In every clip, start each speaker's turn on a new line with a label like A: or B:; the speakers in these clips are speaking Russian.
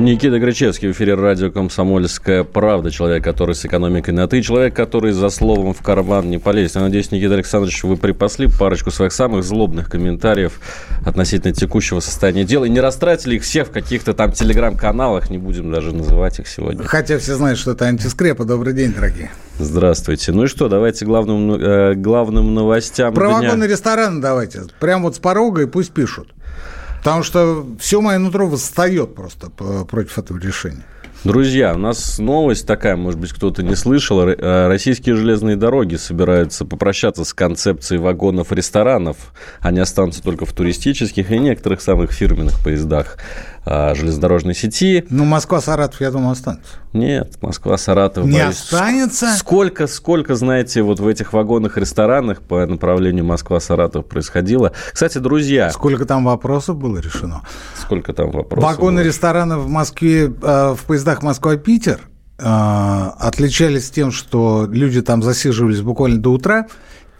A: Никита Грачевский в эфире радио «Комсомольская правда». Человек, который с экономикой на «ты». Человек, который за словом в карман не полезет. Я надеюсь, Никита Александрович, вы припасли парочку своих самых злобных комментариев относительно текущего состояния дела. И не растратили их все в каких-то там телеграм-каналах. Не будем даже называть их сегодня.
B: Хотя все знают, что это антискрепа. Добрый день, дорогие.
A: Здравствуйте. Ну и что, давайте главным, э, главным новостям
B: Про
A: дня.
B: вагоны рестораны давайте. Прям вот с порога и пусть пишут. Потому что все мое нутро восстает просто против этого решения.
A: Друзья, у нас новость такая, может быть, кто-то не слышал. Э, Российские железные дороги собираются попрощаться с концепцией вагонов-ресторанов. Они останутся только в туристических и некоторых самых фирменных поездах железнодорожной сети.
B: Ну, Москва-Саратов, я думаю, останется.
A: Нет, Москва, Саратов.
B: Не
A: Борис.
B: останется?
A: Сколько, сколько, знаете, вот в этих вагонах-ресторанах по направлению Москва-Саратов происходило. Кстати, друзья,
B: Сколько там вопросов было решено?
A: сколько там вопросов?
B: Вагоны
A: было?
B: ресторанов в Москве, э, в поездах Москва-Питер э, отличались тем, что люди там засиживались буквально до утра.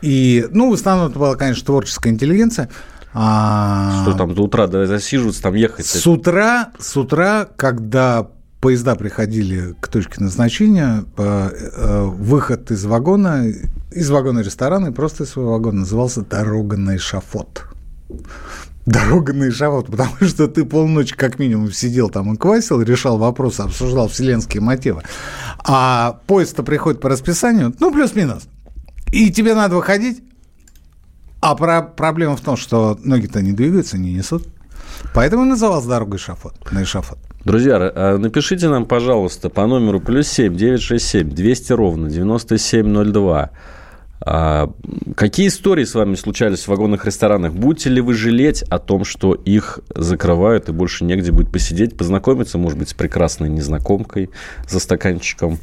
B: И, ну, в основном это была, конечно, творческая интеллигенция. А,
A: Что там до утра да, засиживаться, там ехать?
B: С утра, с утра, когда поезда приходили к точке назначения, по- э, выход из вагона, из вагона ресторана, и просто из своего вагона назывался «Дорога на эшафот». Дорога на эшафот, потому что ты полночи как минимум сидел там и квасил, решал вопросы, обсуждал вселенские мотивы. А поезд-то приходит по расписанию, ну, плюс-минус. И тебе надо выходить, а про- проблема в том, что ноги-то не двигаются, не несут. Поэтому и назывался дорога эшафот, на эшафот.
A: Друзья, а напишите нам, пожалуйста, по номеру плюс семь девять шесть семь двести ровно девяносто семь ноль два. А, какие истории с вами случались в вагонных ресторанах? Будете ли вы жалеть о том, что их закрывают и больше негде будет посидеть, познакомиться, может быть, с прекрасной незнакомкой за стаканчиком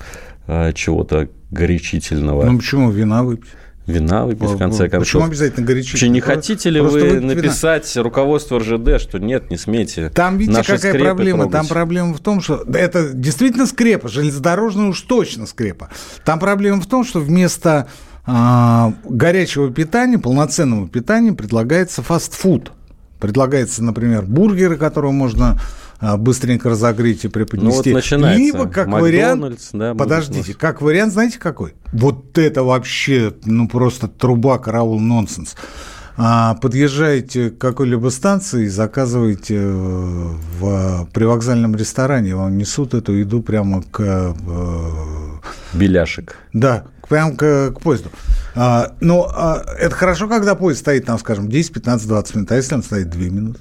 A: а, чего-то горячительного?
B: Ну почему вина выпить?
A: Вина выпить, в конце концов.
B: Почему обязательно горячительное?
A: Не хотите ли
B: просто
A: вы
B: выпить вина.
A: написать руководству РЖД, что нет, не смейте
B: Там, видите,
A: наши
B: какая проблема? Там
A: трогать?
B: проблема в том, что это действительно скрепа, железнодорожная уж точно скрепа. Там проблема в том, что вместо а, горячего питания, полноценного питания предлагается фастфуд. Предлагается, например, бургеры, которые можно быстренько разогреть и преподнести.
A: Ну, вот начинается
B: Либо, как вариант,
A: да,
B: подождите,
A: нас.
B: как вариант, знаете какой? Вот это вообще, ну, просто труба, караул, нонсенс. А, Подъезжаете к какой-либо станции и заказываете э, в привокзальном ресторане, вам несут эту еду прямо к... э,
A: Беляшек.
B: Да, прямо к, к поезду. А, Но а, это хорошо, когда поезд стоит там, скажем, 10, 15, 20 минут, а если он стоит 2 минуты?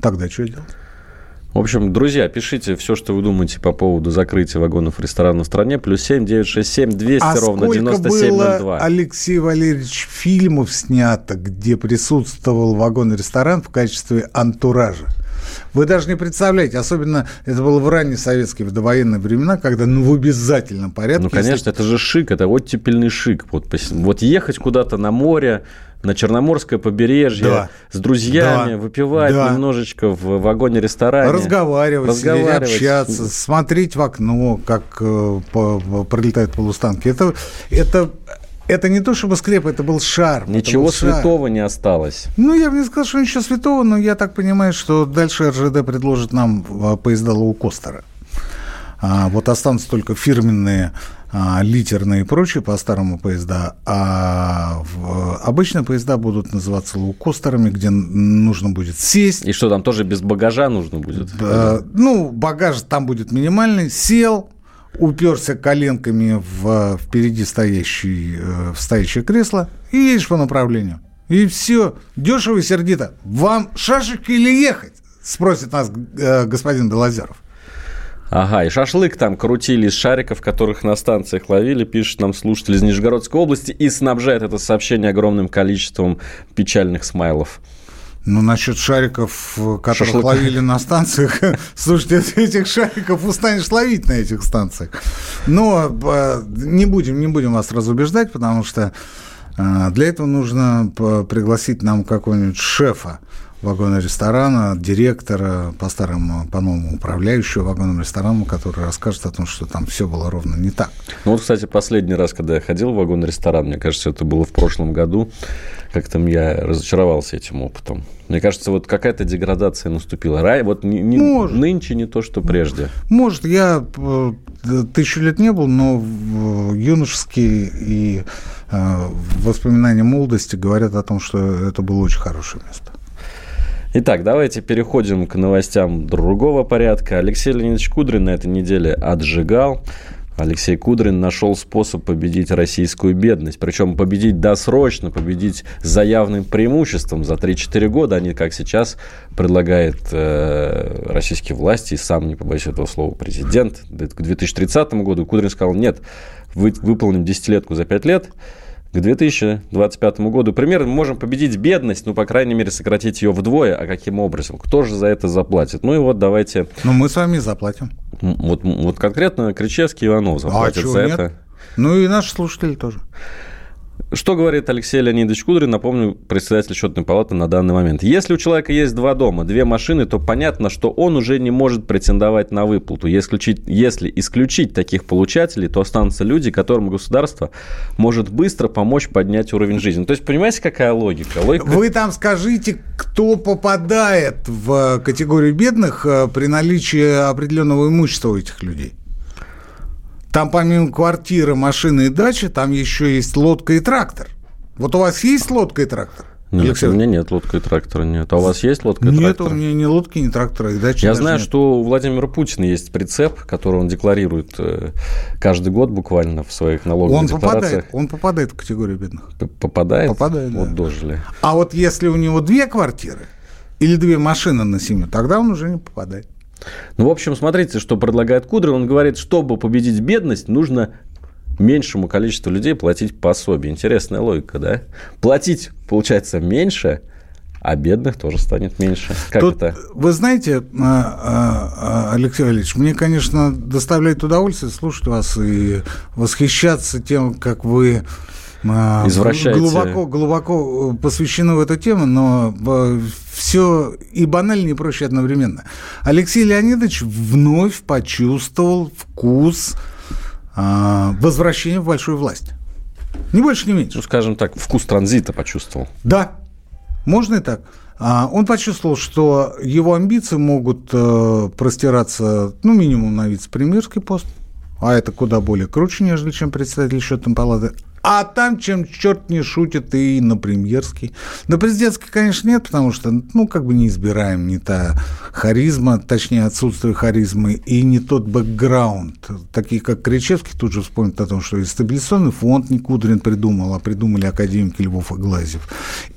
B: Тогда что делать?
A: В общем, друзья, пишите все, что вы думаете по поводу закрытия вагонов ресторанов в стране. Плюс семь девять шесть семь двести
B: а
A: ровно
B: сколько
A: девяносто
B: было. Алексей Валерьевич, фильмов снято, где присутствовал вагон-ресторан в качестве антуража? Вы даже не представляете, особенно это было в ранние советские, в довоенные времена, когда ну, в обязательном порядке...
A: Ну,
B: если-
A: конечно, это же шик, это оттепельный шик. Вот, вот ехать куда-то на море, на Черноморское побережье,
B: Да.
A: с друзьями,
B: Да.
A: выпивать
B: Да.
A: немножечко в вагоне-ресторане.
B: Разговаривать, сидеть,
A: Разговаривать.
B: общаться, смотреть в окно, как э, по- по- пролетают полустанки. Это, это, это не то чтобы скреп, это был шарм.
A: Ничего
B: был шарм.
A: святого не осталось.
B: Ну, я бы не сказал, что ничего святого, но я так понимаю, что дальше РЖД предложит нам а, поезда лоукостера. А, вот останутся только фирменные а, литерные и прочие по старому поезда, а в- обычные поезда будут называться лоукостерами, где нужно будет сесть,
A: И что, там тоже без багажа нужно будет?
B: Э, ну, багаж там будет минимальный. Сел, уперся коленками в впереди стоящий, э, в стоящее кресло и едешь по направлению. И все. Дешево и сердито. Вам шашечки или ехать? Спросит нас э, господин Белозеров.
A: Ага, и шашлык там крутили из шариков, которых на станциях ловили, пишет нам слушатель из Нижегородской области, и снабжает это сообщение огромным количеством печальных смайлов.
B: Ну, насчет шариков, э, которых
A: Шашлыка.
B: ловили на станциях, слушайте, этих шариков устанешь ловить на этих станциях. Но э, не будем, не будем вас разубеждать, потому что А, для этого нужно пригласить нам какого-нибудь шефа вагона ресторана, директора, по-старому, по-новому управляющего вагоном рестораном, который расскажет о том, что там все было ровно не так.
A: Ну вот, кстати, последний раз, когда я ходил в вагон ресторан, мне кажется, это было в прошлом году, как-то я разочаровался этим опытом. Мне кажется, вот какая-то деградация наступила. Рай, вот не, не, нынче не то, что прежде.
B: Может, я э, тысячу лет не был, но юношеские и э, воспоминания молодости говорят о том, что это было очень хорошее место.
A: Итак, давайте переходим к новостям другого порядка. Алексей Леонидович Кудрин на этой неделе отжигал. Алексей Кудрин нашел способ победить российскую бедность. Причем победить досрочно, победить за явным преимуществом за 3-4 года, не как сейчас предлагает э, российские власти, и сам, не побоюсь этого слова, президент. К 2030 году Кудрин сказал, нет, вы, выполним десятилетку за 5 лет, к 2025 году примерно мы можем победить бедность, ну, по крайней мере, сократить ее вдвое. А каким образом? Кто же за это заплатит? Ну и вот давайте...
B: Ну, мы с вами заплатим.
A: Вот, вот конкретно Кричевский и Иванов заплатят а за нет? это.
B: Ну и наши слушатели тоже.
A: Что говорит Алексей Леонидович Кудрин, напомню, председатель счетной палаты на данный момент. Если у человека есть два дома, две машины, то понятно, что он уже не может претендовать на выплату. Если исключить, если исключить таких получателей, то останутся люди, которым государство может быстро помочь поднять уровень жизни. То есть, понимаете, какая логика? логика...
B: Вы там скажите, кто попадает в категорию бедных э, при наличии определенного имущества у этих людей? Там помимо квартиры, машины и дачи, там еще есть лодка и трактор. Вот у вас есть лодка и трактор?
A: Нет, Алексей? у меня нет лодка и трактора, нет. А у вас есть лодка и
B: нет,
A: трактор?
B: Нет, у меня ни лодки, ни трактора, и дачи
A: Я знаю, нет. что у Владимира Путина есть прицеп, который он декларирует э, каждый год буквально в своих налоговых
B: он
A: декларациях.
B: Попадает, он попадает в категорию бедных.
A: Попадает?
B: Попадает,
A: Вот да. дожили.
B: А вот если у него две квартиры или две машины на семью, тогда он уже не попадает.
A: Ну, в общем, смотрите, что предлагает Кудрин. Он говорит, чтобы победить бедность, нужно меньшему количеству людей платить пособие. Интересная логика, да? Платить, получается, меньше, а бедных тоже станет меньше. Как Тут, это?
B: Вы знаете, а, а, Алексей Валерьевич, мне, конечно, доставляет удовольствие слушать вас и восхищаться тем, как вы
A: Извращаете.
B: глубоко, глубоко посвящены в эту тему, но все и банально, и проще одновременно. Алексей Леонидович вновь почувствовал вкус а, возвращения в большую власть. Не больше, не меньше.
A: Ну, скажем так, вкус транзита почувствовал.
B: Да, можно и так. А, он почувствовал, что его амбиции могут э, простираться, ну, минимум на вице-премьерский пост, а это куда более круче, нежели чем председатель счетной палаты. А там, чем черт не шутит, и на премьерский. На президентский, конечно, нет, потому что, ну, как бы не избираем не та харизма, точнее, отсутствие харизмы, и не тот бэкграунд. Такие, как Кричевский, тут же вспомнит о том, что и стабилизационный фонд не Кудрин придумал, а придумали академики Львов и Глазев.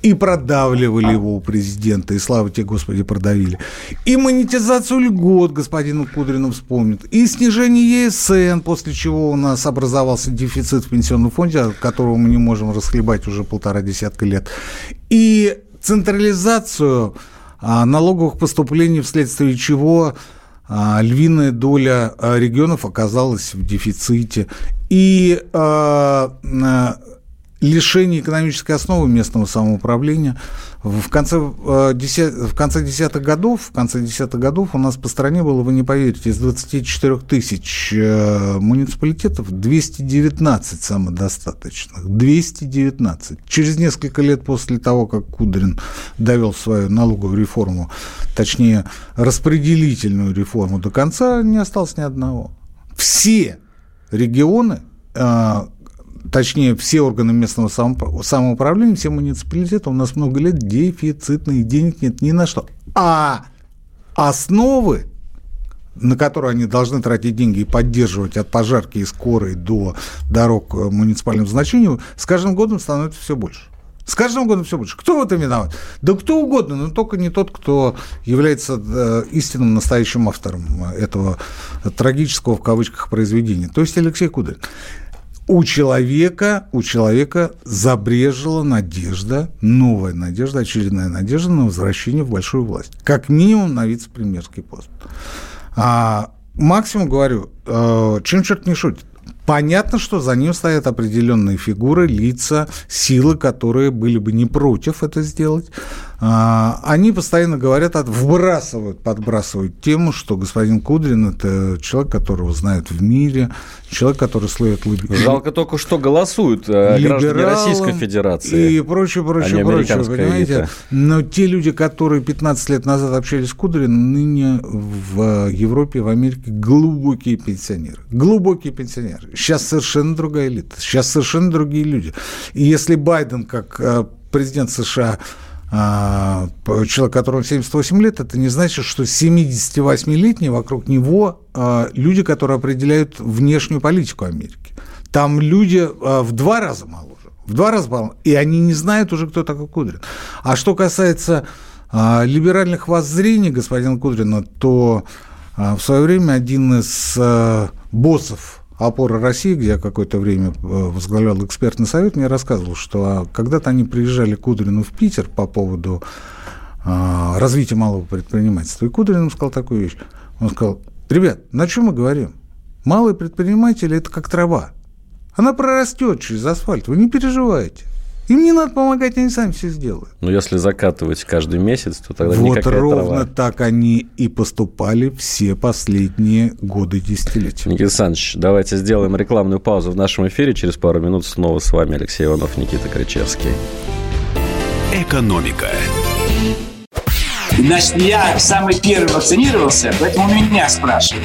B: И продавливали его у президента, и слава тебе, Господи, продавили. И монетизацию льгот господину Кудрину вспомнит, и снижение ЕСН, после чего у нас образовался дефицит в пенсионном фонде, которого мы не можем расхлебать уже полтора десятка лет, и централизацию а, налоговых поступлений, вследствие чего а, львиная доля а, регионов оказалась в дефиците. И лишение экономической основы местного самоуправления. В конце, э, в конце десятых годов, в конце десятых годов у нас по стране было, вы не поверите, из 24 тысяч э, муниципалитетов 219 самодостаточных. 219. Через несколько лет после того, как Кудрин довел свою налоговую реформу, точнее, распределительную реформу до конца, не осталось ни одного. Все регионы э, точнее, все органы местного самоуправления, все муниципалитеты у нас много лет дефицитные, денег нет ни на что. А основы, на которые они должны тратить деньги и поддерживать от пожарки и скорой до дорог муниципального значения, с каждым годом становится все больше. С каждым годом все больше. Кто в этом виноват? Да кто угодно, но только не тот, кто является э, истинным настоящим автором этого трагического в кавычках произведения. То есть Алексей Кудрин у человека, у человека забрежила надежда, новая надежда, очередная надежда на возвращение в большую власть. Как минимум на вице-премьерский пост. А максимум, говорю, э, чем черт не шутит. Понятно, что за ним стоят определенные фигуры, лица, силы, которые были бы не против это сделать. А, они постоянно говорят, вбрасывают, подбрасывают тему, что господин Кудрин – это человек, которого знают в мире, человек, который слывет...
A: Жалко только, что голосуют э, граждане Российской Федерации.
B: И прочее, прочее, а прочее, понимаете? Элита. Но те люди, которые 15 лет назад общались с Кудриным, ныне в Европе, в Америке глубокие пенсионеры. Глубокие пенсионеры. Сейчас совершенно другая элита. Сейчас совершенно другие люди. И если Байден, как э, президент США, а, человек, которому 78 лет, это не значит, что 78-летние вокруг него а, люди, которые определяют внешнюю политику Америки. Там люди а, в два раза моложе. В два раза моложе. И они не знают уже, кто такой Кудрин. А что касается либеральных воззрений господина Кудрина, то в свое время один из боссов опора России, где я какое-то время э, возглавлял экспертный совет, мне рассказывал, что а, когда-то они приезжали к Кудрину в Питер по поводу а, развития малого предпринимательства. И Кудрин сказал такую вещь. Он сказал, ребят, на чем мы говорим? Малые предприниматели – это как трава. Она прорастет через асфальт, вы не переживайте. Им не надо помогать, они сами все сделают.
A: Но если закатывать каждый месяц, то тогда
B: вот
A: никакая
B: ровно трава. так они и поступали все последние годы десятилетия.
A: Никита Александрович, давайте сделаем рекламную паузу в нашем эфире. Через пару минут снова с вами Алексей Иванов, Никита Кричевский.
C: Экономика. Значит, я самый первый вакцинировался, поэтому меня спрашивают.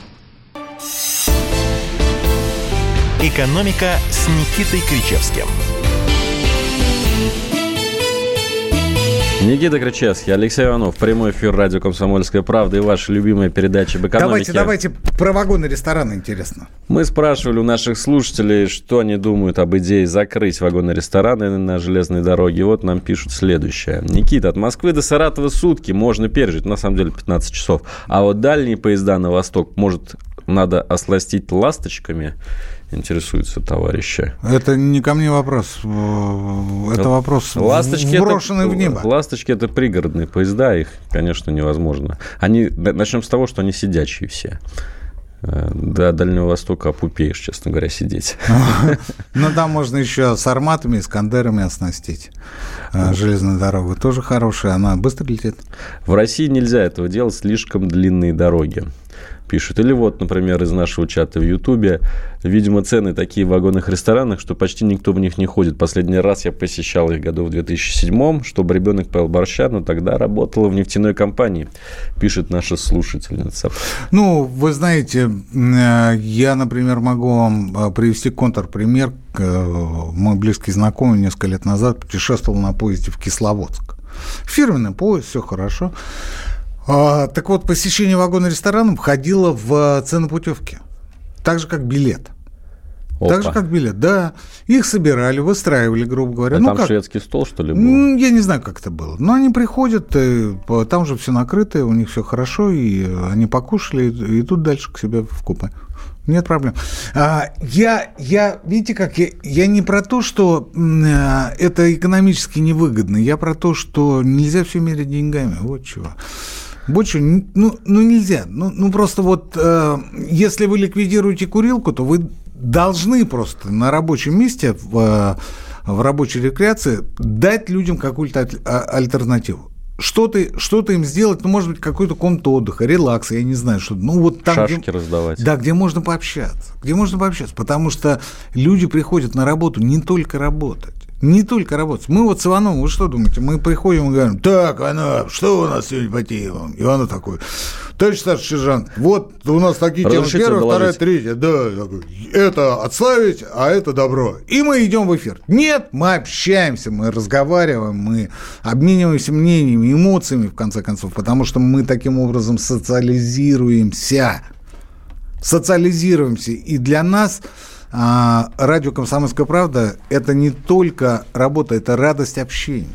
D: «Экономика» с Никитой Кричевским –
A: Никита Кричевский, Алексей Иванов, прямой эфир радио «Комсомольская правда» и ваша любимая передача об экономике.
B: Давайте, давайте про вагоны рестораны интересно.
A: Мы спрашивали у наших слушателей, что они думают об идее закрыть вагоны рестораны на железной дороге. Вот нам пишут следующее. Никита, от Москвы до Саратова сутки можно пережить, на самом деле 15 часов. А вот дальние поезда на восток, может, надо осластить ласточками? интересуются товарищи.
B: Это не ко мне вопрос. Это вопрос
A: ласточки
B: брошенный это, в небо.
A: Ласточки – это пригородные поезда, их, конечно, невозможно. Они, начнем с того, что они сидячие все. Э, до Дальнего Востока опупеешь, честно говоря, сидеть.
B: Ну, там можно еще с арматами, искандерами оснастить. Э, железная дорога тоже хорошая, она быстро летит.
A: В России нельзя этого делать, слишком длинные дороги пишут. Или вот, например, из нашего чата в Ютубе, видимо, цены такие в вагонных ресторанах, что почти никто в них не ходит. Последний раз я посещал их году в 2007, чтобы ребенок поел борща, но тогда работала в нефтяной компании, пишет наша слушательница.
B: Ну, вы знаете, э, я, например, могу вам э, привести контрпример. Э, мой близкий знакомый несколько лет назад путешествовал на поезде в Кисловодск. Фирменный поезд, все хорошо. А, так вот, посещение вагона ресторана входило в цену путевки. Так же, как билет. Опа. Так же, как билет, да. Их собирали, выстраивали, грубо говоря.
A: А
B: ну,
A: там
B: как?
A: шведский стол, что ли, был?
B: Я не знаю, как это было. Но они приходят, э, там же все накрыто, у них все хорошо, и они покушали, и идут дальше к себе в купе. Нет проблем. А, я, я, видите, как я, я не про то, что э, это экономически невыгодно, я про то, что нельзя все мерить деньгами. Вот чего. Больше, ну, ну нельзя. Ну, ну просто вот, э, если вы ликвидируете курилку, то вы должны просто на рабочем месте, в, э, в рабочей рекреации, дать людям какую-то а, альтернативу. Что-то что им сделать, ну, может быть, какую-то комнату отдыха, релакса, я не знаю, что ну, вот там,
A: Шашки
B: где,
A: раздавать.
B: Да, где можно пообщаться, где можно пообщаться, потому что люди приходят на работу не только работать, не только работать. Мы вот с Ивановым, вы что думаете, мы приходим и говорим, так, она, что у нас сегодня по темам? Иванов такой, товарищ старший сержант, вот у нас такие темы, первая, вторая, третья, да, это отславить, а это добро. И мы идем в эфир. Нет, мы общаемся, мы разговариваем, мы обмениваемся мнениями, эмоциями, в конце концов, потому что мы таким образом социализируемся. Социализируемся. И для нас а, радио «Комсомольская правда» – это не только работа, это радость общения.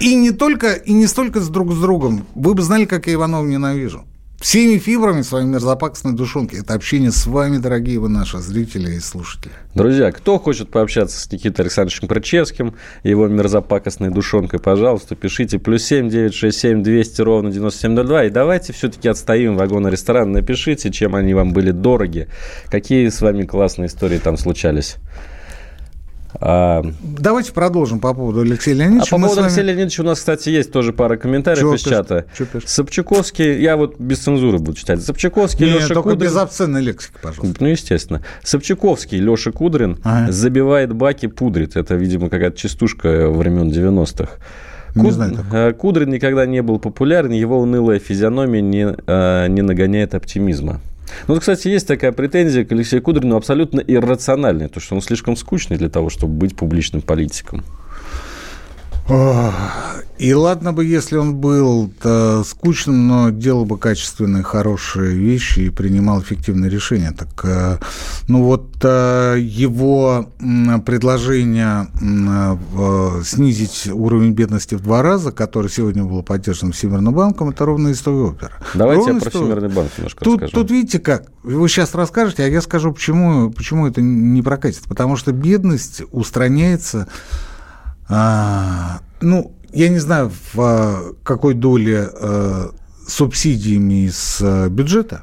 B: И не только, и не столько с друг с другом. Вы бы знали, как я Иванова ненавижу всеми фибрами своей мерзопакостной душонки. Это общение с вами, дорогие вы наши зрители и слушатели.
A: Друзья, кто хочет пообщаться с Никитой Александровичем Крычевским его мерзопакостной душонкой, пожалуйста, пишите плюс семь девять шесть семь двести ровно девяносто семь ноль два. И давайте все-таки отстоим вагоны ресторан. Напишите, чем они вам были дороги, какие с вами классные истории там случались.
B: А... Давайте продолжим по поводу Алексея Леонидовича.
A: А по поводу вами... Алексея Леонидовича у нас, кстати, есть тоже пара комментариев Чего из пишет? чата. Собчаковский, я вот без цензуры буду читать. Собчаковский,
B: Нет, Леша только Кудрин... без обсценной лексики, пожалуйста.
A: Ну, естественно. Собчаковский, Леша Кудрин ага. забивает баки, пудрит. Это, видимо, какая-то частушка времен 90-х. Не Куд... знаю такого. Кудрин никогда не был популярен, его унылая физиономия не, а, не нагоняет оптимизма. Ну, кстати, есть такая претензия к Алексею Кудрину абсолютно иррациональная, то, что он слишком скучный для того, чтобы быть публичным политиком.
B: И ладно бы, если он был скучным, но делал бы качественные, хорошие вещи и принимал эффективные решения. Так, э, ну вот э, его предложение снизить уровень бедности в два раза, который сегодня было поддержано Всемирным банком, это ровно той оперы.
A: Давайте ровно я про Всемирный банк немножко
B: тут, расскажу. Тут видите как, вы сейчас расскажете, а я скажу, почему, почему это не прокатит. Потому что бедность устраняется а, ну, я не знаю, в а, какой доле а, субсидиями из а, бюджета,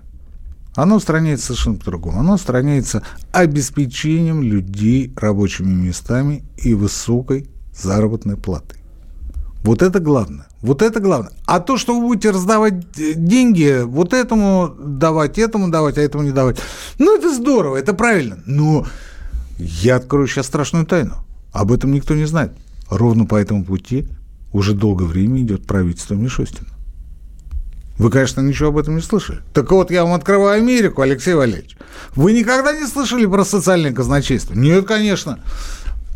B: оно устраняется совершенно по-другому. Оно устраняется обеспечением людей рабочими местами и высокой заработной платой. Вот это главное. Вот это главное. А то, что вы будете раздавать деньги, вот этому давать, этому давать, а этому не давать, ну, это здорово, это правильно. Но я открою сейчас страшную тайну. Об этом никто не знает. Ровно по этому пути уже долгое время идет правительство Мишустина. Вы, конечно, ничего об этом не слышали. Так вот, я вам открываю Америку, Алексей Валерьевич. Вы никогда не слышали про социальное казначейство? Нет, конечно.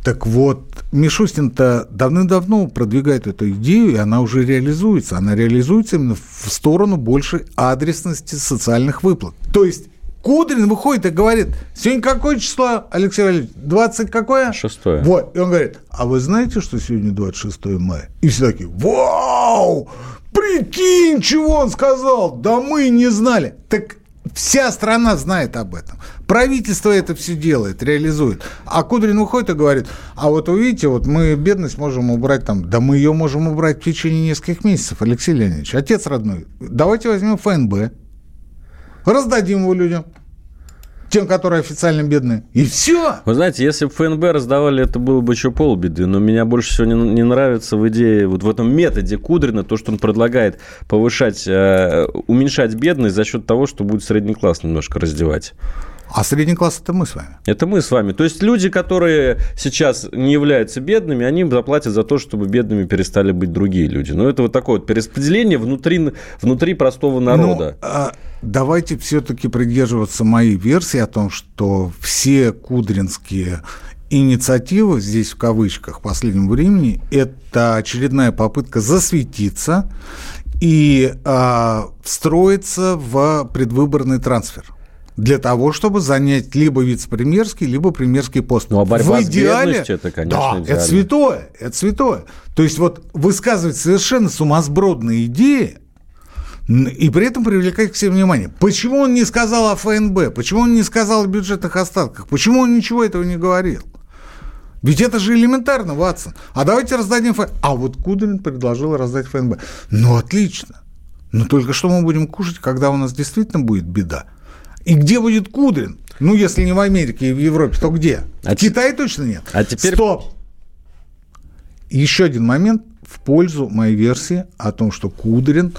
B: Так вот, Мишустин-то давным-давно продвигает эту идею, и она уже реализуется. Она реализуется именно в сторону большей адресности социальных выплат. То есть Кудрин выходит и говорит, сегодня какое число, Алексей Валерьевич? 20 какое?
A: Шестое.
B: Вот. И он говорит, а вы знаете, что сегодня 26 мая? И все такие, вау, прикинь, чего он сказал? Да мы не знали. Так Вся страна знает об этом. Правительство это все делает, реализует. А Кудрин выходит и говорит, а вот увидите, вот мы бедность можем убрать там, да мы ее можем убрать в течение нескольких месяцев, Алексей Леонидович, отец родной. Давайте возьмем ФНБ, раздадим его людям тем, которые официально бедные. И все.
A: Вы знаете, если бы ФНБ раздавали, это было бы еще полбеды. Но меня больше всего не, не нравится в идее, вот в этом методе Кудрина, то, что он предлагает повышать, э, уменьшать бедность за счет того, что будет средний класс немножко раздевать.
B: А средний класс это мы с вами.
A: Это мы с вами. То есть люди, которые сейчас не являются бедными, они заплатят за то, чтобы бедными перестали быть другие люди. Но это вот такое вот перераспределение внутри, внутри простого ну, народа.
B: Ну, а давайте все-таки придерживаться моей версии о том, что все кудринские инициативы, здесь в кавычках, в последнем времени, это очередная попытка засветиться и э, встроиться в предвыборный трансфер для того, чтобы занять либо вице-премьерский, либо премьерский пост.
A: Ну, а борьба в идеале, с это, конечно,
B: Да, идеально. это святое, это святое. То есть вот высказывать совершенно сумасбродные идеи, и при этом привлекать к себе внимание. Почему он не сказал о ФНБ? Почему он не сказал о бюджетных остатках? Почему он ничего этого не говорил? Ведь это же элементарно, Ватсон. А давайте раздадим ФНБ. А вот Кудрин предложил раздать ФНБ. Ну, отлично. Но только что мы будем кушать, когда у нас действительно будет беда? И где будет Кудрин? Ну, если не в Америке и в Европе, то где? А в Китае точно нет.
A: А теперь...
B: Стоп! Еще один момент в пользу моей версии о том, что Кудрин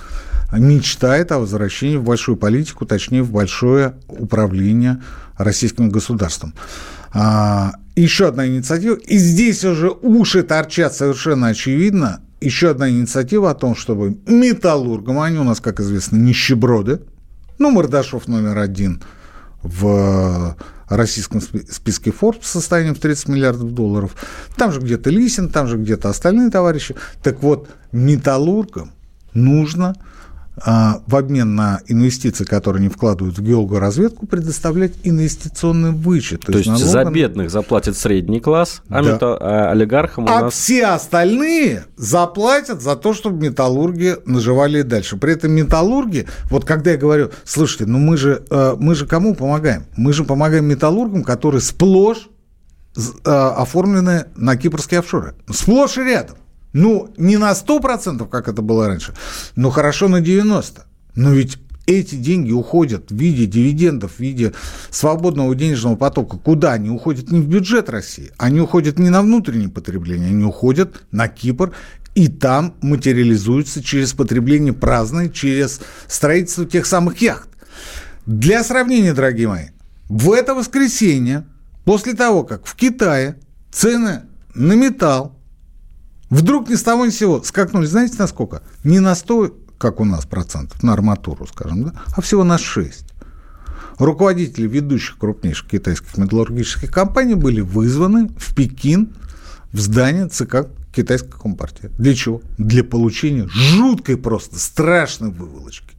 B: мечтает о возвращении в большую политику, точнее, в большое управление российским государством. А, еще одна инициатива, и здесь уже уши торчат совершенно очевидно, еще одна инициатива о том, чтобы металлургам, они у нас, как известно, нищеброды, Ну, Мордашов номер один в российском списке Forbes состоянием в 30 миллиардов долларов. Там же где-то Лисин, там же где-то остальные товарищи. Так вот, металлургам нужно а, в обмен на инвестиции, которые они вкладывают в геологоразведку, предоставлять инвестиционный вычет.
A: То, То есть, есть за бедных заплатит средний класс, а, да. мета... а олигархам у
B: а
A: нас...
B: все остальные заплатят за то, чтобы металлурги наживали и дальше. При этом металлурги, вот когда я говорю, слушайте, ну мы же, э, мы же кому помогаем? Мы же помогаем металлургам, которые сплошь э, оформлены на кипрские офшоры. Сплошь и рядом. Ну, не на 100%, как это было раньше, но хорошо на 90%. Но ведь эти деньги уходят в виде дивидендов, в виде свободного денежного потока. Куда? Они уходят не в бюджет России, они уходят не на внутреннее потребление, они уходят на Кипр, и там материализуются через потребление праздное, через строительство тех самых яхт. Для сравнения, дорогие мои, в это воскресенье, после того, как в Китае цены на металл Вдруг ни с того ни с сего скакнули, знаете, на сколько? Не на 100, как у нас, процентов, на арматуру, скажем, да, а всего на 6. Руководители ведущих крупнейших китайских металлургических компаний были вызваны в Пекин, в здание ЦК китайской компартии. Для чего? Для получения жуткой просто, страшной выволочки.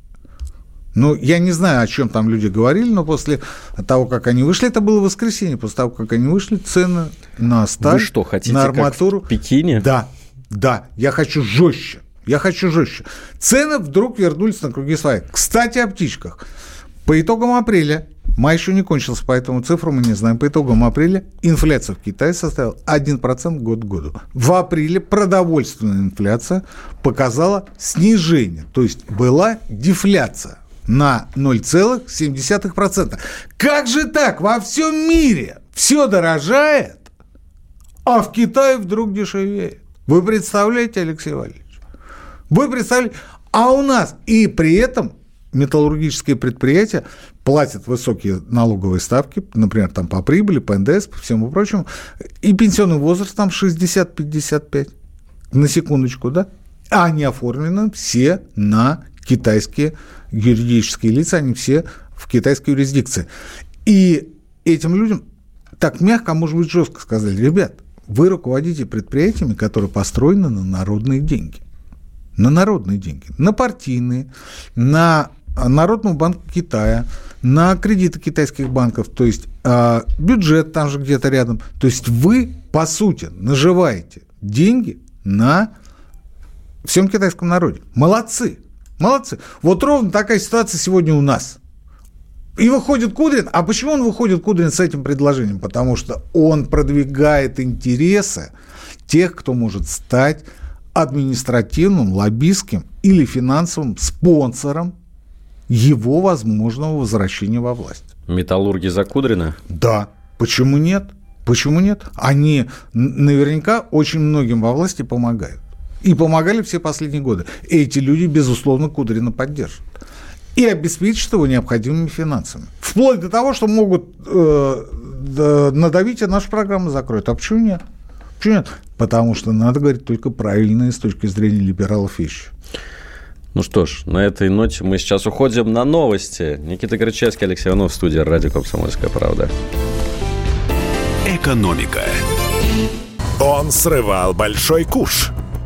B: Ну, я не знаю, о чем там люди говорили, но после того, как они вышли, это было воскресенье, после того, как они вышли, цены на сталь,
A: Вы что, хотите
B: на арматуру.
A: Как в Пекине?
B: Да, да, я хочу жестче. Я хочу жестче. Цены вдруг вернулись на круги свои. Кстати, о птичках. По итогам апреля, май еще не кончился, поэтому цифру мы не знаем, по итогам апреля инфляция в Китае составила 1% год к году. В апреле продовольственная инфляция показала снижение, то есть была дефляция на 0,7%. Как же так? Во всем мире все дорожает, а в Китае вдруг дешевеет. Вы представляете, Алексей Валерьевич? Вы представляете? А у нас и при этом металлургические предприятия платят высокие налоговые ставки, например, там по прибыли, по НДС, по всему прочему, и пенсионный возраст там 60-55, на секундочку, да? А они оформлены все на китайские юридические лица, они все в китайской юрисдикции. И этим людям так мягко, а может быть жестко сказали, ребят, вы руководите предприятиями, которые построены на народные деньги. На народные деньги. На партийные, на Народного банка Китая, на кредиты китайских банков, то есть э, бюджет там же где-то рядом. То есть вы, по сути, наживаете деньги на всем китайском народе. Молодцы, молодцы. Вот ровно такая ситуация сегодня у нас – и выходит Кудрин. А почему он выходит, Кудрин, с этим предложением? Потому что он продвигает интересы тех, кто может стать административным, лоббистским или финансовым спонсором его возможного возвращения во власть.
A: Металлурги за Кудрина?
B: Да. Почему нет? Почему нет? Они наверняка очень многим во власти помогают. И помогали все последние годы. Эти люди, безусловно, Кудрина поддержат и обеспечить его необходимыми финансами. Вплоть до того, что могут э, надавить, и нашу программу закроют. А почему нет? Почему нет? Потому что надо говорить только правильные с точки зрения либералов вещи.
A: Ну что ж, на этой ноте мы сейчас уходим на новости. Никита Горчевский, Алексей Иванов, в студии «Радио Комсомольская правда».
D: Экономика. Он срывал большой куш –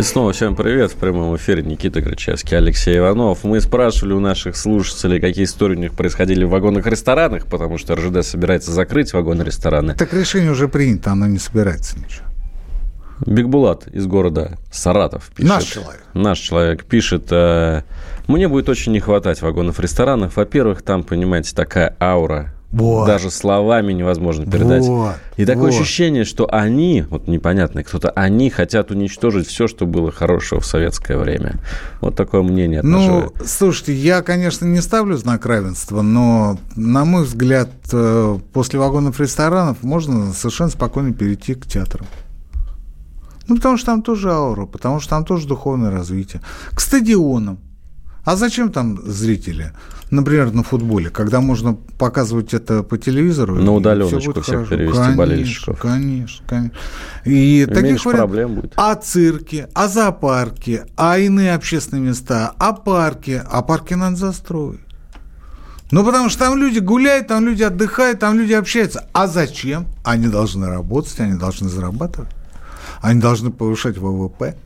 A: И снова всем привет. В прямом эфире Никита Крычевский, Алексей Иванов. Мы спрашивали у наших слушателей, какие истории у них происходили в вагонах-ресторанах, потому что РЖД собирается закрыть вагоны-рестораны.
B: Так решение уже принято, оно не собирается ничего.
A: Бигбулат из города Саратов пишет.
B: Наш человек.
A: Наш человек пишет. э, Мне будет очень не хватать вагонов-ресторанов. Во-первых, там, понимаете, такая аура.
B: Вот.
A: Даже словами невозможно передать.
B: Вот,
A: И такое
B: вот.
A: ощущение, что они, вот непонятно, кто-то, они хотят уничтожить все, что было хорошего в советское время. Вот такое мнение
B: Ну, слушайте, я, конечно, не ставлю знак равенства, но, на мой взгляд, э, после вагонов ресторанов можно совершенно спокойно перейти к театрам. Ну, потому что там тоже аура, потому что там тоже духовное развитие. К стадионам. А зачем там зрители? Например, на футболе, когда можно показывать это по телевизору.
A: На
B: и
A: удаленочку всех
B: хорошо.
A: перевести
B: конечно,
A: болельщиков.
B: Конечно, конечно. И таких
A: меньше
B: вариантов-
A: проблем будет.
B: о цирке, о зоопарке, о иные общественные места, о парке. А парки надо застроить. Ну, потому что там люди гуляют, там люди отдыхают, там люди общаются. А зачем? Они должны работать, они должны зарабатывать. Они должны повышать ВВП.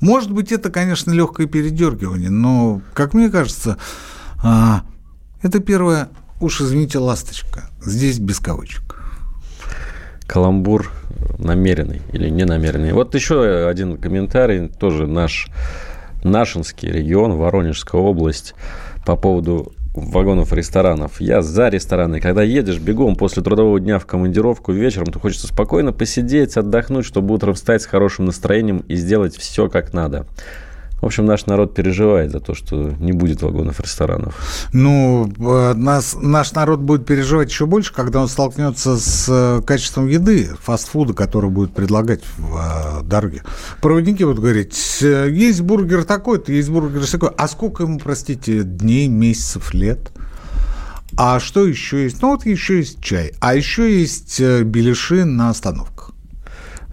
B: Может быть, это, конечно, легкое передергивание, но, как мне кажется, а, это первое, уж извините, ласточка. Здесь без кавычек.
A: Каламбур намеренный или не намеренный. Вот еще один комментарий, тоже наш Нашинский регион, Воронежская область, по поводу вагонов ресторанов. Я за рестораны. Когда едешь бегом после трудового дня в командировку вечером, то хочется спокойно посидеть, отдохнуть, чтобы утром встать с хорошим настроением и сделать все как надо. В общем, наш народ переживает за то, что не будет вагонов ресторанов.
B: Ну, э, нас, наш народ будет переживать еще больше, когда он столкнется с э, качеством еды, фастфуда, который будет предлагать в э, дороге. Проводники будут говорить, «Э, есть бургер такой-то, есть бургер такой. А сколько ему, простите, дней, месяцев, лет? А что еще есть? Ну, вот еще есть чай. А еще есть беляши на остановках.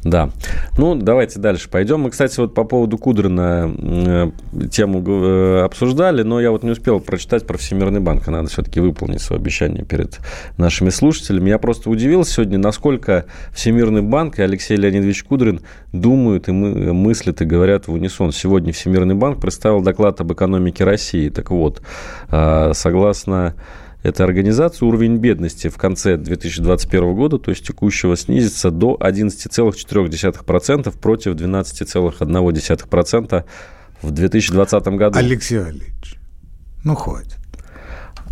A: Да. Ну, давайте дальше пойдем. Мы, кстати, вот по поводу Кудрина э, тему э, обсуждали, но я вот не успел прочитать про Всемирный банк. А Надо все-таки выполнить свое обещание перед нашими слушателями. Я просто удивился сегодня, насколько Всемирный банк и Алексей Леонидович Кудрин думают и мы, мыслят и говорят в унисон. Сегодня Всемирный банк представил доклад об экономике России. Так вот, э, согласно этой организации уровень бедности в конце 2021 года, то есть текущего, снизится до 11,4% против 12,1% в 2020 году.
B: Алексей Валерьевич, ну хватит.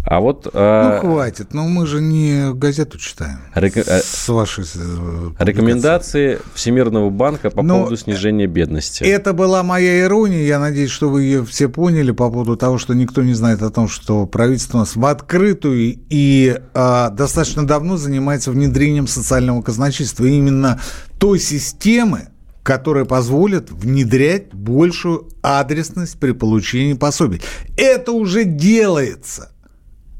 A: А вот
B: Ну
A: а,
B: хватит, ну мы же не газету читаем.
A: Река- э,
B: С вашей э,
A: рекомендации Всемирного банка по
B: Ну,
A: поводу снижения бедности.
B: Это была моя ирония. Я надеюсь, что вы ее все поняли по поводу того, что никто не знает о том, что правительство у нас в открытую и а, достаточно давно занимается внедрением социального казначейства. И именно той системы, которая позволит внедрять большую адресность при получении пособий. Это уже делается.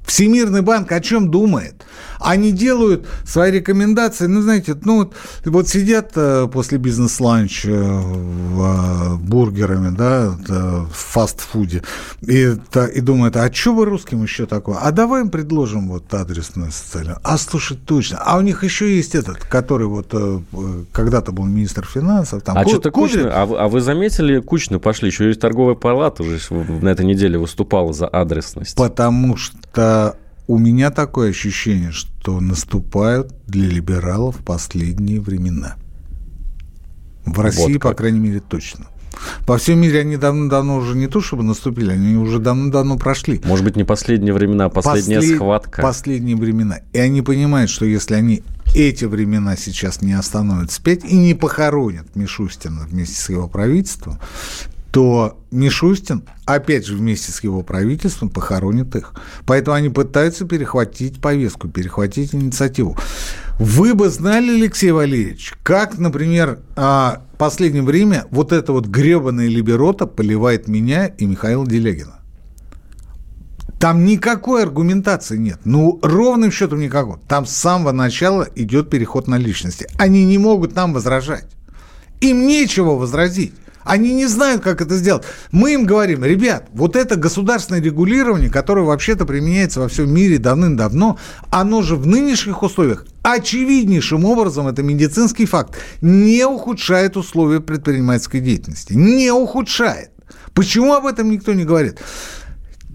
B: Всемирный банк о чем думает? Они делают свои рекомендации, ну, знаете, ну, вот, вот сидят э, после бизнес-ланча в, э, бургерами, да, э, в фастфуде, и, и думают, а что вы русским еще такое? А давай им предложим вот адресную социальную. А, слушай, точно. А у них еще есть этот, который вот э, э, когда-то был министр финансов. Там,
A: а
B: Ку-
A: что-то кучно. А вы, а вы заметили, кучно пошли. Еще и торговая палата уже на этой неделе выступала за адресность.
B: Потому что у меня такое ощущение, что наступают для либералов последние времена. В России,
A: как.
B: по крайней мере, точно. По всем мире они давно-давно уже не то чтобы наступили, они уже давно-давно прошли.
A: Может быть, не последние времена, а последняя
B: Послед-
A: схватка.
B: Последние времена. И они понимают, что если они эти времена сейчас не остановят спять и не похоронят Мишустина вместе с его правительством, то Мишустин, опять же, вместе с его правительством похоронит их. Поэтому они пытаются перехватить повестку, перехватить инициативу. Вы бы знали, Алексей Валерьевич, как, например, а, в последнее время вот эта вот гребаная либерота поливает меня и Михаила Делягина? Там никакой аргументации нет. Ну, ровным счетом никакого. Там с самого начала идет переход на личности. Они не могут нам возражать. Им нечего возразить. Они не знают, как это сделать. Мы им говорим, ребят, вот это государственное регулирование, которое вообще-то применяется во всем мире давным-давно, оно же в нынешних условиях очевиднейшим образом, это медицинский факт, не ухудшает условия предпринимательской деятельности. Не ухудшает. Почему об этом никто не говорит?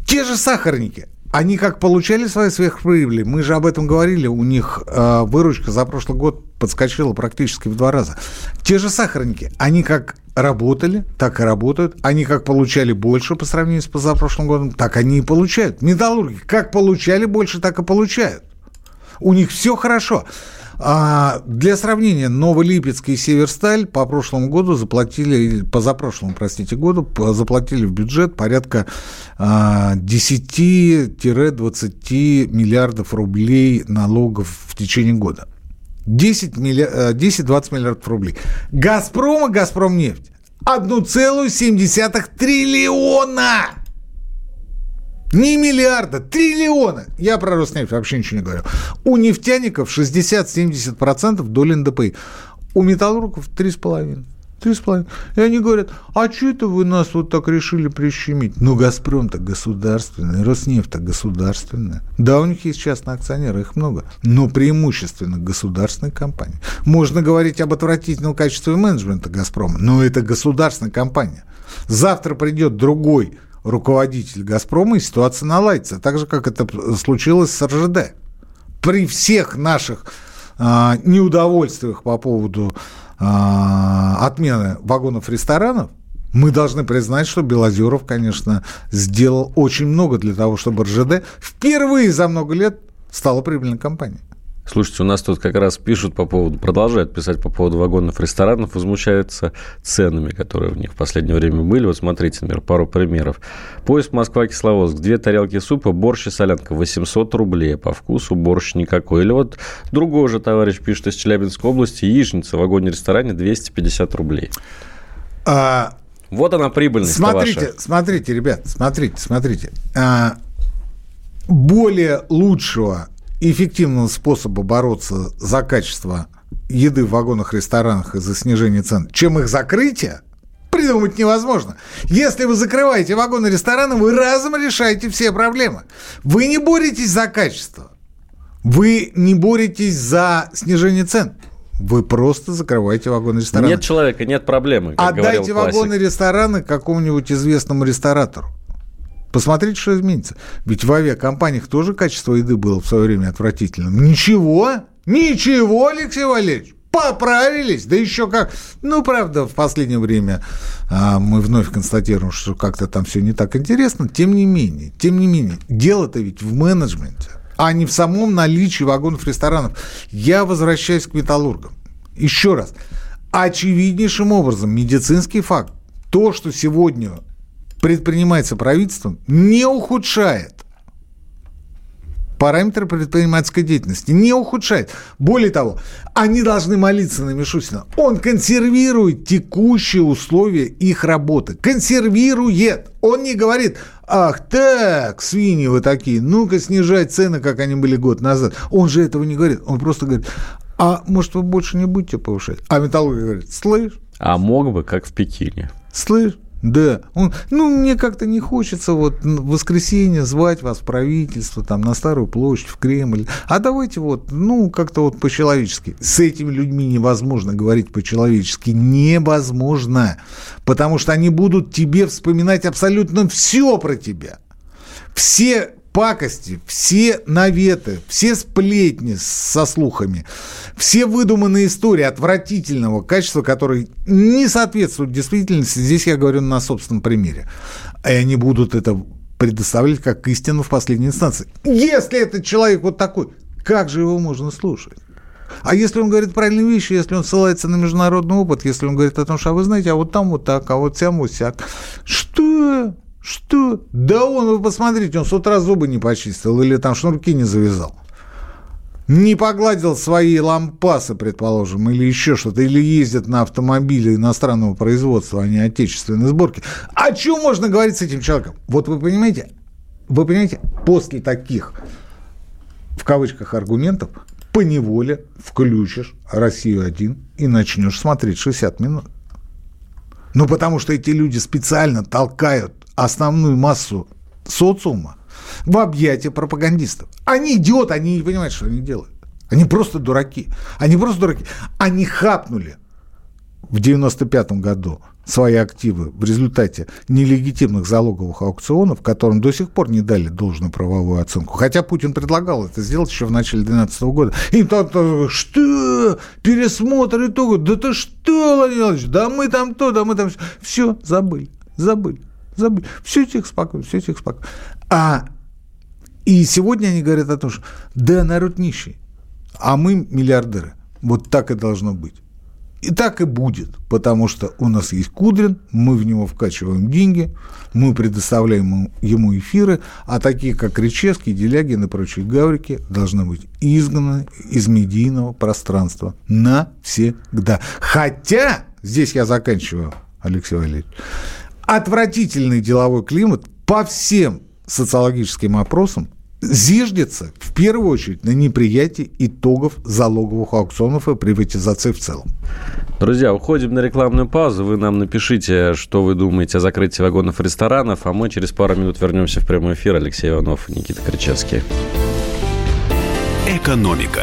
B: Те же сахарники, они как получали свои сверхприбыли, мы же об этом говорили, у них э, выручка за прошлый год подскочила практически в два раза. Те же сахарники, они как работали, так и работают. Они как получали больше по сравнению с позапрошлым годом, так они и получают. Металлурги как получали больше, так и получают. У них все хорошо. А для сравнения, Новолипецк и Северсталь по прошлому году заплатили, позапрошлому, простите, году заплатили в бюджет порядка 10-20 а, миллиардов рублей налогов в течение года. 10-20 э, миллиардов рублей. «Газпром» и «Газпромнефть» 1,7 триллиона! Не миллиарда, триллиона. Я про Роснефть вообще ничего не говорю. У нефтяников 60-70% доли НДПИ. У металлургов 3,5%. Три с половиной. И они говорят, а что это вы нас вот так решили прищемить? Ну, «Газпром»-то государственный, «Роснефть»-то государственная. Да, у них есть частные акционеры, их много, но преимущественно государственные компании. Можно говорить об отвратительном качестве менеджмента «Газпрома», но это государственная компания. Завтра придет другой руководитель «Газпрома», и ситуация наладится. Так же, как это случилось с РЖД. При всех наших а, неудовольствиях по поводу а, отмены вагонов ресторанов, мы должны признать, что Белозеров, конечно, сделал очень много для того, чтобы РЖД впервые за много лет стала прибыльной компанией.
A: Слушайте, у нас тут как раз пишут по поводу, продолжают писать по поводу вагонов ресторанов, возмущаются ценами, которые в них в последнее время были. Вот смотрите, например, пару примеров. Поезд Москва-Кисловодск, две тарелки супа, борщ и солянка, 800 рублей, по вкусу борщ никакой. Или вот другой же товарищ пишет из Челябинской области, яичница в вагоне-ресторане 250 рублей. А... Вот она прибыльность
B: Смотрите,
A: ваша.
B: смотрите, ребят, смотрите, смотрите. А, более лучшего эффективного способа бороться за качество еды в вагонах, ресторанах и за снижение цен, чем их закрытие, придумать невозможно. Если вы закрываете вагоны рестораны, вы разом решаете все проблемы. Вы не боретесь за качество. Вы не боретесь за снижение цен. Вы просто закрываете вагоны рестораны.
A: Нет человека, нет проблемы.
B: Отдайте вагоны рестораны какому-нибудь известному ресторатору. Посмотрите, что изменится. Ведь в авиакомпаниях тоже качество еды было в свое время отвратительным. Ничего, ничего, Алексей Валерьевич. Поправились, да еще как. Ну, правда, в последнее время а, мы вновь констатируем, что как-то там все не так интересно. Тем не менее, тем не менее, дело-то ведь в менеджменте, а не в самом наличии вагонов ресторанов. Я возвращаюсь к металлургам. Еще раз. Очевиднейшим образом медицинский факт. То, что сегодня предпринимается правительством, не ухудшает параметры предпринимательской деятельности. Не ухудшает. Более того, они должны молиться на Мишустина. Он консервирует текущие условия их работы. Консервирует. Он не говорит, ах так, свиньи вы такие, ну-ка снижать цены, как они были год назад. Он же этого не говорит. Он просто говорит, а может вы больше не будете повышать? А металлург говорит, слышь?
A: А мог бы, как в Пекине.
B: Слышь? Да. Он, ну, мне как-то не хочется вот в воскресенье звать вас в правительство, там, на Старую площадь, в Кремль. А давайте вот, ну, как-то вот по-человечески. С этими людьми невозможно говорить по-человечески. Невозможно. Потому что они будут тебе вспоминать абсолютно все про тебя. Все пакости, все наветы, все сплетни со слухами, все выдуманные истории отвратительного качества, которые не соответствуют действительности, здесь я говорю на собственном примере. И они будут это предоставлять как истину в последней инстанции. Если этот человек вот такой, как же его можно слушать? А если он говорит правильные вещи, если он ссылается на международный опыт, если он говорит о том, что а вы знаете, а вот там вот так, а вот тем вот сяк. Что? Что? Да он, вы посмотрите, он с утра зубы не почистил или там шнурки не завязал. Не погладил свои лампасы, предположим, или еще что-то, или ездит на автомобиле иностранного производства, а не отечественной сборки. О чем можно говорить с этим человеком? Вот вы понимаете, вы понимаете, после таких, в кавычках, аргументов, по неволе включишь Россию-1 и начнешь смотреть 60 минут. Ну, потому что эти люди специально толкают основную массу социума в объятия пропагандистов. Они идиоты, они не понимают, что они делают. Они просто дураки. Они просто дураки. Они хапнули в 95 году свои активы в результате нелегитимных залоговых аукционов, которым до сих пор не дали должную правовую оценку. Хотя Путин предлагал это сделать еще в начале 2012 года. И там, что? Пересмотр итогов? Да ты что, Владимир Владимирович? Да мы там то, да мы там... Все, забыли, забыли, забыли. Все тихо, спокойно, все тихо, спокойно. А и сегодня они говорят о том, что да, народ нищий, а мы миллиардеры. Вот так и должно быть. И так и будет, потому что у нас есть Кудрин, мы в него вкачиваем деньги, мы предоставляем ему эфиры, а такие, как Кричевский, Делягин и прочие гаврики, должны быть изгнаны из медийного пространства навсегда. Хотя, здесь я заканчиваю, Алексей Валерьевич, отвратительный деловой климат по всем социологическим опросам зиждется в первую очередь на неприятии итогов залоговых аукционов и приватизации в целом.
A: Друзья, уходим на рекламную паузу. Вы нам напишите, что вы думаете о закрытии вагонов ресторанов, а мы через пару минут вернемся в прямой эфир. Алексей Иванов и Никита Кричевский.
D: Экономика.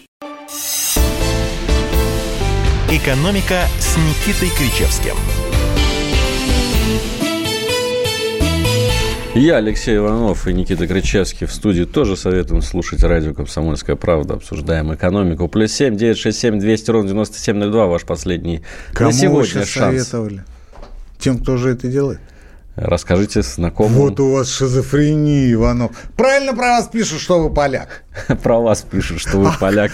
D: «Экономика» с Никитой Кричевским.
A: Я, Алексей Иванов и Никита Кричевский в студии тоже советуем слушать радио «Комсомольская правда». Обсуждаем экономику. Плюс семь, девять, шесть, семь, двести ровно девяносто семь ноль два. Ваш последний
B: Кому
A: на сегодня
B: сейчас
A: шанс.
B: советовали? Тем, кто же это делает?
A: Расскажите знакомым.
B: Вот у вас шизофрения, Иванов. Правильно про вас пишут, что вы поляк.
A: Про вас пишут, что вы поляк.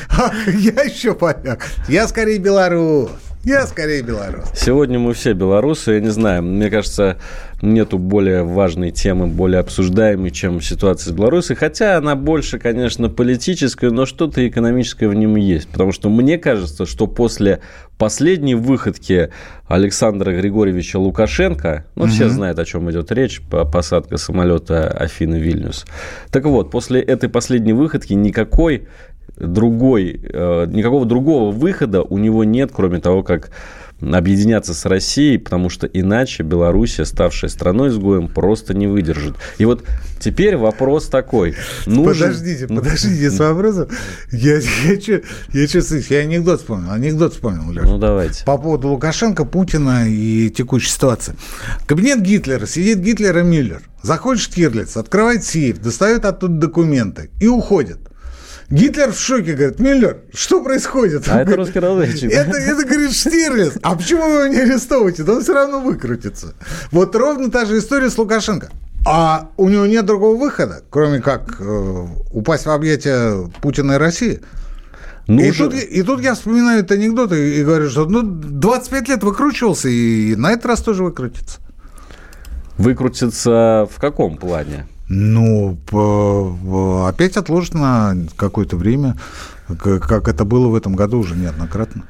B: Я еще поляк. Я скорее белорус. Я скорее белорус.
A: Сегодня мы все белорусы, я не знаю, мне кажется, нету более важной темы, более обсуждаемой, чем ситуация с Беларусью, хотя она больше, конечно, политическая, но что-то экономическое в нем есть, потому что мне кажется, что после последней выходки Александра Григорьевича Лукашенко, ну, угу. все знают, о чем идет речь, по посадка самолета Афины-Вильнюс. Так вот, после этой последней выходки никакой другой, э, никакого другого выхода у него нет, кроме того, как объединяться с Россией, потому что иначе Белоруссия, ставшая страной изгоем, просто не выдержит. И вот теперь вопрос такой.
B: Нужен... Подождите, подождите с вопросом. Я, я, я, я, я, я анекдот вспомнил. Анекдот вспомнил, Леша.
A: Ну, давайте.
B: По поводу Лукашенко, Путина и текущей ситуации. Кабинет Гитлера. Сидит Гитлер и Мюллер. Заходит Штирлиц, открывает сейф, достает оттуда документы и уходит. Гитлер в шоке, говорит, Миллер, что происходит?
A: А это русский разведчик.
B: Это, это, говорит, Штирлиц. А почему вы его не арестовываете? Да он все равно выкрутится. Вот ровно та же история с Лукашенко. А у него нет другого выхода, кроме как э, упасть в объятия Путина и России. Ну, и, тут, и тут я вспоминаю этот анекдот и, и говорю, что ну, 25 лет выкручивался, и на этот раз тоже выкрутится.
A: Выкрутится в каком плане?
B: Ну, опять отложит на какое-то время, как это было в этом году уже неоднократно.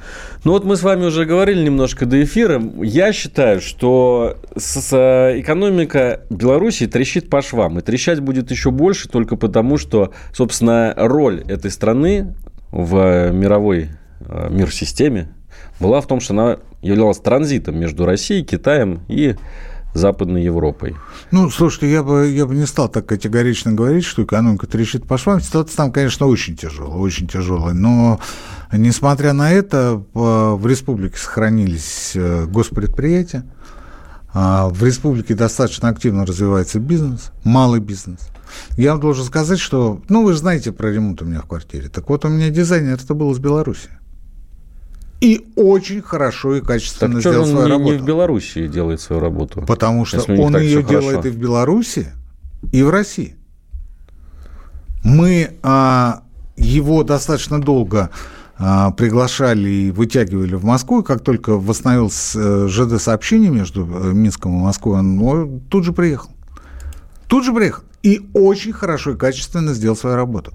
A: Ну вот мы с вами уже говорили немножко до эфира. Я считаю, что экономика Беларуси трещит по швам. И трещать будет еще больше только потому, что, собственно, роль этой страны в мировой э, мир-системе была в том, что она являлась транзитом между Россией, Китаем и Западной Европой.
B: Ну, слушайте, я бы, я бы не стал так категорично говорить, что экономика трещит по швам. Ситуация там, конечно, очень тяжелая, очень тяжелая. Но, несмотря на это, в республике сохранились э, госпредприятия, А, в республике достаточно активно развивается бизнес, малый бизнес. Я вам должен сказать, что, ну, вы же знаете про ремонт у меня в квартире. Так вот, у меня дизайнер это был из Беларуси. И очень хорошо и качественно
A: так
B: сделал
A: он
B: свою
A: не,
B: работу.
A: не в Белоруссии делает свою работу?
B: Потому что он ее
A: хорошо.
B: делает и в Беларуси, и в России. Мы а, его достаточно долго а, приглашали и вытягивали в Москву, и как только восстановилось э, ЖД-сообщение между э, Минском и Москвой, он ну, тут же приехал. Тут же приехал. И очень хорошо и качественно сделал свою работу.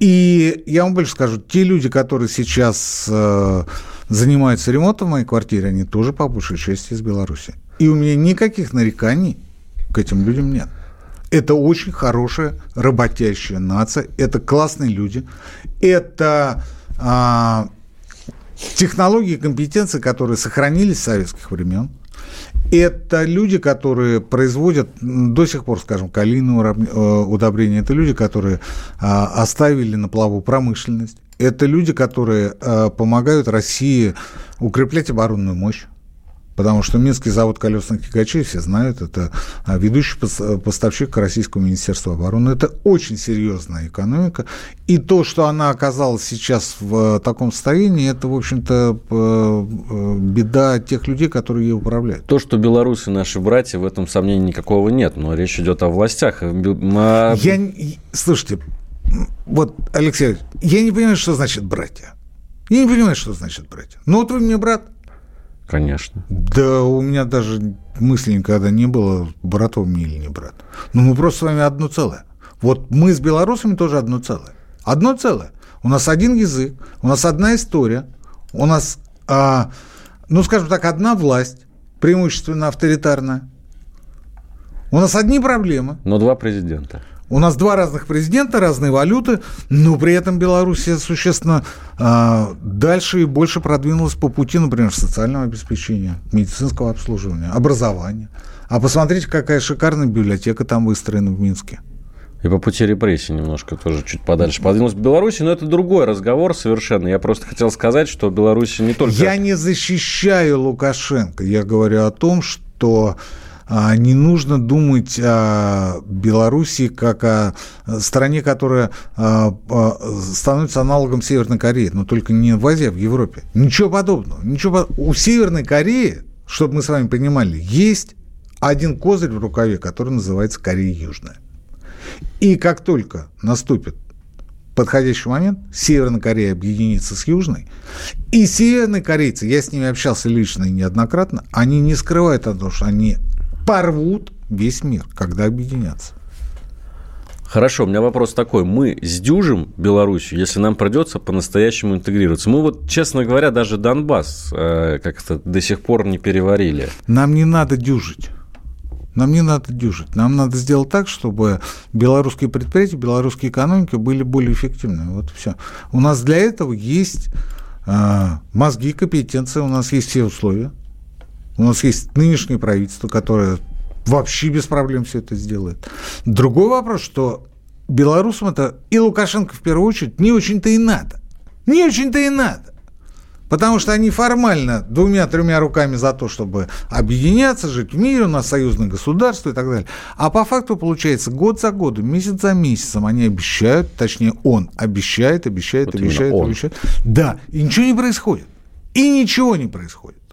B: И я вам больше скажу, те люди, которые сейчас э, занимаются ремонтом в моей квартире, они тоже по большей части из Беларуси. И у меня никаких нареканий к этим людям нет. Это очень хорошая, работящая нация, это классные люди, это а, технологии и компетенции, которые сохранились с советских времен. Это люди, которые производят до сих пор, скажем, калийные э, удобрения. Это люди, которые а, оставили на плаву промышленность. Это люди, которые а, помогают России укреплять оборонную мощь. Потому что Минский завод колесных тягачей, все знают, это а, ведущий пос- поставщик Российского Министерства обороны. Это очень серьезная экономика. И то, что она оказалась сейчас в э, таком состоянии, это, в общем-то, э, э, беда тех людей, которые ей управляют.
A: То, что белорусы наши братья, в этом сомнений никакого нет, но речь идет о властях. Ма-
B: Я, слушайте, вот, Алексей, я не понимаю, что значит братья. Я не понимаю, что значит братья. Ну, вот вы мне брат.
A: Конечно.
B: Да у меня даже мысли никогда не было, брат вы мне или не брат. Ну, мы просто с вами одно целое. Вот мы с белорусами тоже одно целое. Одно целое. У нас один язык, у нас одна история, у нас, а, ну, скажем так, одна власть, преимущественно авторитарная. У нас одни проблемы.
A: Но два президента.
B: У нас два разных президента, разные валюты, но при этом Белоруссия существенно а, дальше и больше продвинулась по пути, например, социального обеспечения, медицинского обслуживания, образования. А посмотрите, какая шикарная библиотека там выстроена в Минске.
A: И по пути репрессий немножко тоже чуть подальше подвинулась в Беларуси, но это другой разговор совершенно. Я просто хотел сказать, что Беларусь не только...
B: Я не защищаю Лукашенко, я говорю о том, что не нужно думать о Белоруссии как о стране, которая а, а, становится аналогом Северной Кореи, но только не в Азии, а в Европе. Ничего подобного. Ничего под- У Северной Кореи, чтобы мы с вами понимали, есть один козырь в рукаве, который называется Корея Южная. И как только наступит подходящий момент, Северная Корея объединится с Южной, и северные корейцы, я с ними общался лично и неоднократно, они не скрывают о том, что они порвут весь мир, когда объединятся.
A: Хорошо, у меня вопрос такой. Мы сдюжим Белоруссию, если нам придется по-настоящему интегрироваться? Мы вот, честно говоря, даже Донбасс э, как-то до сих пор не переварили.
B: Нам не надо дюжить. Нам не надо дюжить. Нам надо сделать так, чтобы белорусские предприятия, белорусские экономики были более эффективными. Вот все. У нас для этого есть э, мозги, компетенция, у нас есть все условия. У нас есть нынешнее правительство, которое вообще без проблем все это сделает. Другой вопрос, что белорусам это и Лукашенко в первую очередь не очень-то и надо. Не очень-то и надо. Потому что они формально двумя-тремя руками за то, чтобы объединяться, жить в мире, у нас союзное государство и так далее. А по факту получается год за годом, месяц за месяцем они обещают, точнее он обещает, обещает,
A: Вот
B: обещает,
A: он.
B: обещает. Да, и ничего не происходит. И ничего не происходит.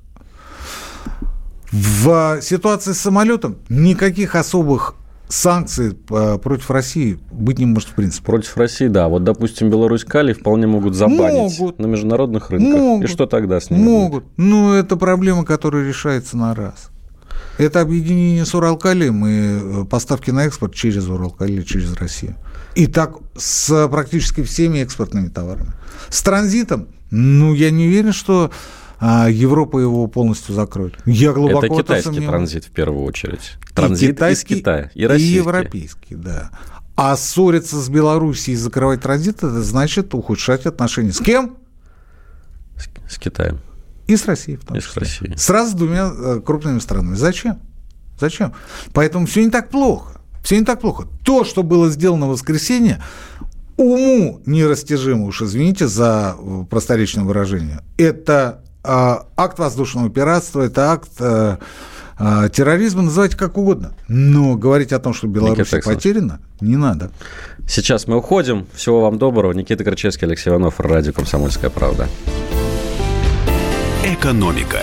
B: В ситуации с самолетом никаких особых санкций э, против России быть не может в принципе.
A: Против России, да. Вот, допустим, Беларусь Калий вполне могут забанить
B: Могут.
A: на международных рынках.
B: Могут.
A: И что тогда с ними?
B: Могут. Но это проблема, которая решается на раз. Это объединение с Уралкалием и э, поставки на экспорт через Уралкалий, через Россию. И так с практически всеми экспортными товарами. С транзитом, ну, я не уверен, что а, Европа его полностью закроет. Я глубоко
A: Это китайский
B: сомневаюсь.
A: транзит в первую очередь.
B: И
A: Транзит
B: китайский,
A: из Китая. И
B: и
A: российский.
B: европейский, да. А ссориться с Белоруссией и закрывать транзит, это значит ухудшать отношения. С кем?
A: С Китаем.
B: И с Россией в том
A: И с. Россией.
B: Сразу с двумя э, крупными странами. Зачем? Зачем? Поэтому все не так плохо. Все не так плохо. То, что было сделано в воскресенье, уму нерастяжимо, уж извините за э, просторечное выражение. Это акт воздушного пиратства, это акт э, А, терроризм называйте как угодно, но говорить о том, что Беларусь потеряна, не надо.
A: Сейчас мы уходим. Всего вам доброго. Никита Крычевский, Алексей Иванов, Радио «Комсомольская правда».
D: Экономика.